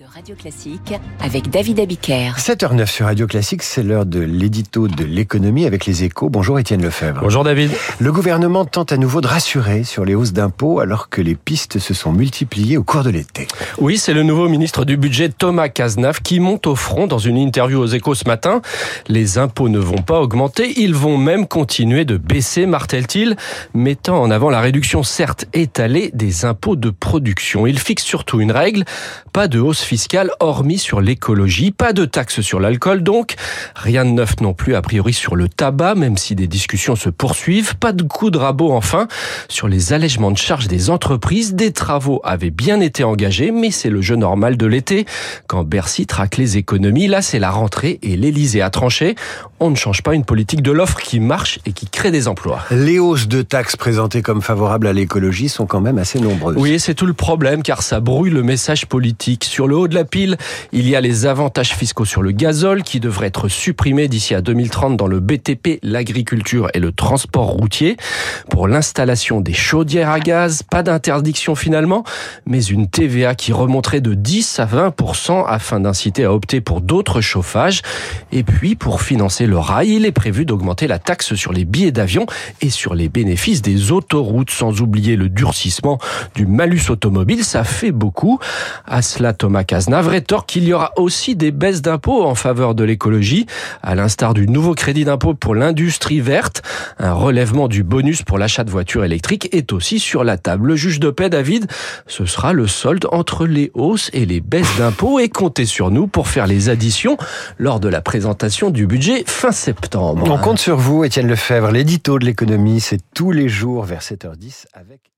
de Radio Classique avec David Abiker. 7h09 sur Radio Classique, c'est l'heure de l'édito de l'économie avec les échos. Bonjour Étienne Lefebvre. Bonjour David. Le gouvernement tente à nouveau de rassurer sur les hausses d'impôts alors que les pistes se sont multipliées au cours de l'été. Oui, c'est le nouveau ministre du budget Thomas Cazenave qui monte au front dans une interview aux échos ce matin. Les impôts ne vont pas augmenter, ils vont même continuer de baisser, martèle-t-il, mettant en avant la réduction certes étalée des impôts de production. Il fixe surtout une règle, pas de hausse fiscale hormis sur l'écologie, pas de taxes sur l'alcool donc, rien de neuf non plus a priori sur le tabac, même si des discussions se poursuivent, pas de coup de rabot enfin sur les allègements de charges des entreprises, des travaux avaient bien été engagés, mais c'est le jeu normal de l'été, quand Bercy traque les économies, là c'est la rentrée et l'Elysée a tranché, on ne change pas une politique de l'offre qui marche et qui crée des emplois. Les hausses de taxes présentées comme favorables à l'écologie sont quand même assez nombreuses. Oui, c'est tout le problème car ça brouille le message politique. Sur le haut de la pile, il y a les avantages fiscaux sur le gazole qui devraient être supprimés d'ici à 2030 dans le BTP, l'agriculture et le transport routier. Pour l'installation des chaudières à gaz, pas d'interdiction finalement, mais une TVA qui remonterait de 10 à 20% afin d'inciter à opter pour d'autres chauffages. Et puis, pour financer le rail, il est prévu d'augmenter la taxe sur les billets d'avion et sur les bénéfices des autoroutes, sans oublier le durcissement du malus automobile. Ça fait beaucoup. À cela, Thomas Cazenave rétorque qu'il y aura aussi des baisses d'impôts en faveur de l'écologie, à l'instar du nouveau crédit d'impôt pour l'industrie verte. Un relèvement du bonus pour l'achat de voitures électriques est aussi sur la table. Le juge de paix, David, ce sera le solde entre les hausses et les baisses d'impôts et comptez sur nous pour faire les additions lors de la présentation du budget fin septembre. On compte sur vous, Étienne Lefebvre. L'édito de l'économie, c'est tous les jours vers 7h10 avec